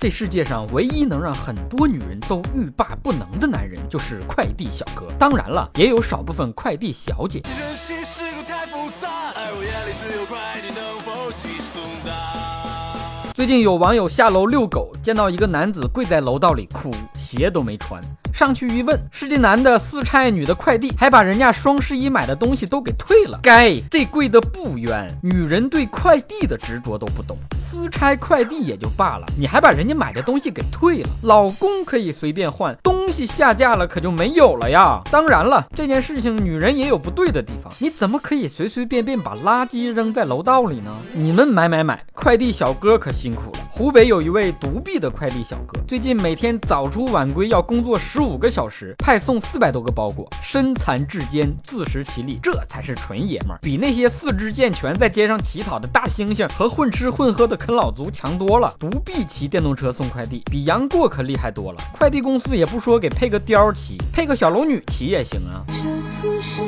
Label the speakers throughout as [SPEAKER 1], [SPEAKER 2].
[SPEAKER 1] 这世界上唯一能让很多女人都欲罢不能的男人，就是快递小哥。当然了，也有少部分快递小姐。最近有网友下楼遛狗，见到一个男子跪在楼道里哭，鞋都没穿。上去一问，是这男的私拆女的快递，还把人家双十一买的东西都给退了。该这贵的不冤，女人对快递的执着都不懂。私拆快递也就罢了，你还把人家买的东西给退了。老公可以随便换，东西下架了可就没有了呀。当然了，这件事情女人也有不对的地方，你怎么可以随随便便把垃圾扔在楼道里呢？你们买买买，快递小哥可辛苦了。湖北有一位独臂的快递小哥，最近每天早出晚归，要工作十五个小时，派送四百多个包裹，身残志坚，自食其力，这才是纯爷们儿，比那些四肢健全在街上乞讨的大猩猩和混吃混喝的啃老族强多了。独臂骑电动车送快递，比杨过可厉害多了。快递公司也不说给配个貂骑，配个小龙女骑也行啊。这次是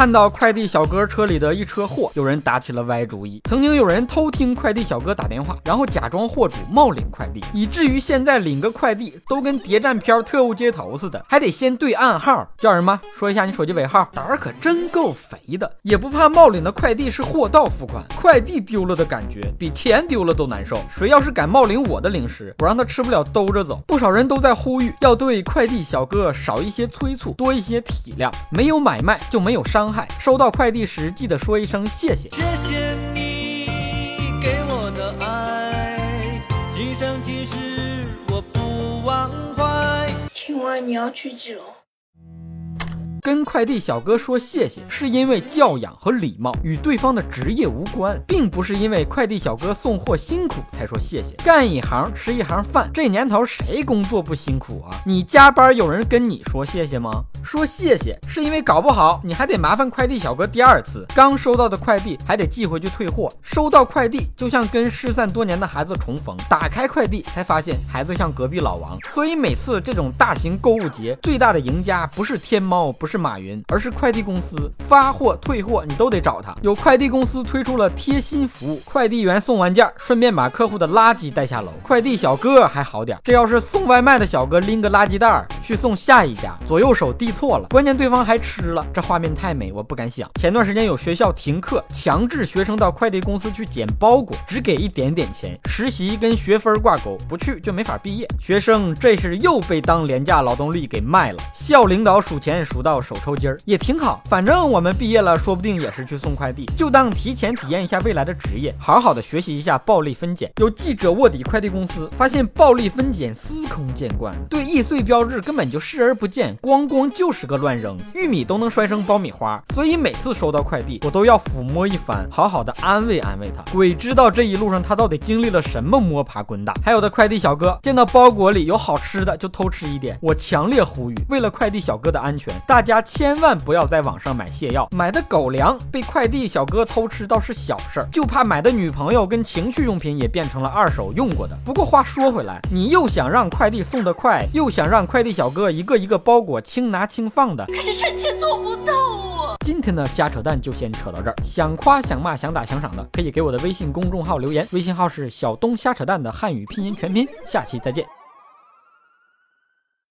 [SPEAKER 1] 看到快递小哥车里的一车货，有人打起了歪主意。曾经有人偷听快递小哥打电话，然后假装货主冒领快递，以至于现在领个快递都跟谍战片特务接头似的，还得先对暗号，叫什么？说一下你手机尾号。胆儿可真够肥的，也不怕冒领的快递是货到付款，快递丢了的感觉比钱丢了都难受。谁要是敢冒领我的零食，我让他吃不了兜着走。不少人都在呼吁，要对快递小哥少一些催促，多一些体谅。没有买卖就没有伤。收到快递时，记得说一声谢谢。谢谢你给我的爱，今生今世我不忘怀。请问你要去几楼？跟快递小哥说谢谢，是因为教养和礼貌，与对方的职业无关，并不是因为快递小哥送货辛苦才说谢谢。干一行吃一行饭，这年头谁工作不辛苦啊？你加班有人跟你说谢谢吗？说谢谢是因为搞不好你还得麻烦快递小哥第二次，刚收到的快递还得寄回去退货。收到快递就像跟失散多年的孩子重逢，打开快递才发现孩子像隔壁老王。所以每次这种大型购物节，最大的赢家不是天猫，不是。是马云，而是快递公司发货退货你都得找他。有快递公司推出了贴心服务，快递员送完件，顺便把客户的垃圾带下楼。快递小哥还好点，这要是送外卖的小哥拎个垃圾袋去送下一家，左右手递错了，关键对方还吃了，这画面太美，我不敢想。前段时间有学校停课，强制学生到快递公司去捡包裹，只给一点点钱，实习跟学分挂钩，不去就没法毕业。学生这是又被当廉价劳动力给卖了。校领导数钱数到。手抽筋儿也挺好，反正我们毕业了，说不定也是去送快递，就当提前体验一下未来的职业，好好的学习一下暴力分拣。有记者卧底快递公司，发现暴力分拣司空见惯，对易碎标志根本就视而不见，咣咣就是个乱扔，玉米都能摔成爆米花。所以每次收到快递，我都要抚摸一番，好好的安慰安慰他。鬼知道这一路上他到底经历了什么摸爬滚打。还有的快递小哥见到包裹里有好吃的就偷吃一点，我强烈呼吁，为了快递小哥的安全，大家。家千万不要在网上买泻药，买的狗粮被快递小哥偷吃倒是小事儿，就怕买的女朋友跟情趣用品也变成了二手用过的。不过话说回来，你又想让快递送得快，又想让快递小哥一个一个包裹轻拿轻放的，可是臣妾做不到啊！今天的瞎扯淡就先扯到这儿，想夸想骂想打想赏的，可以给我的微信公众号留言，微信号是小东瞎扯淡的汉语拼音全拼。下期再见。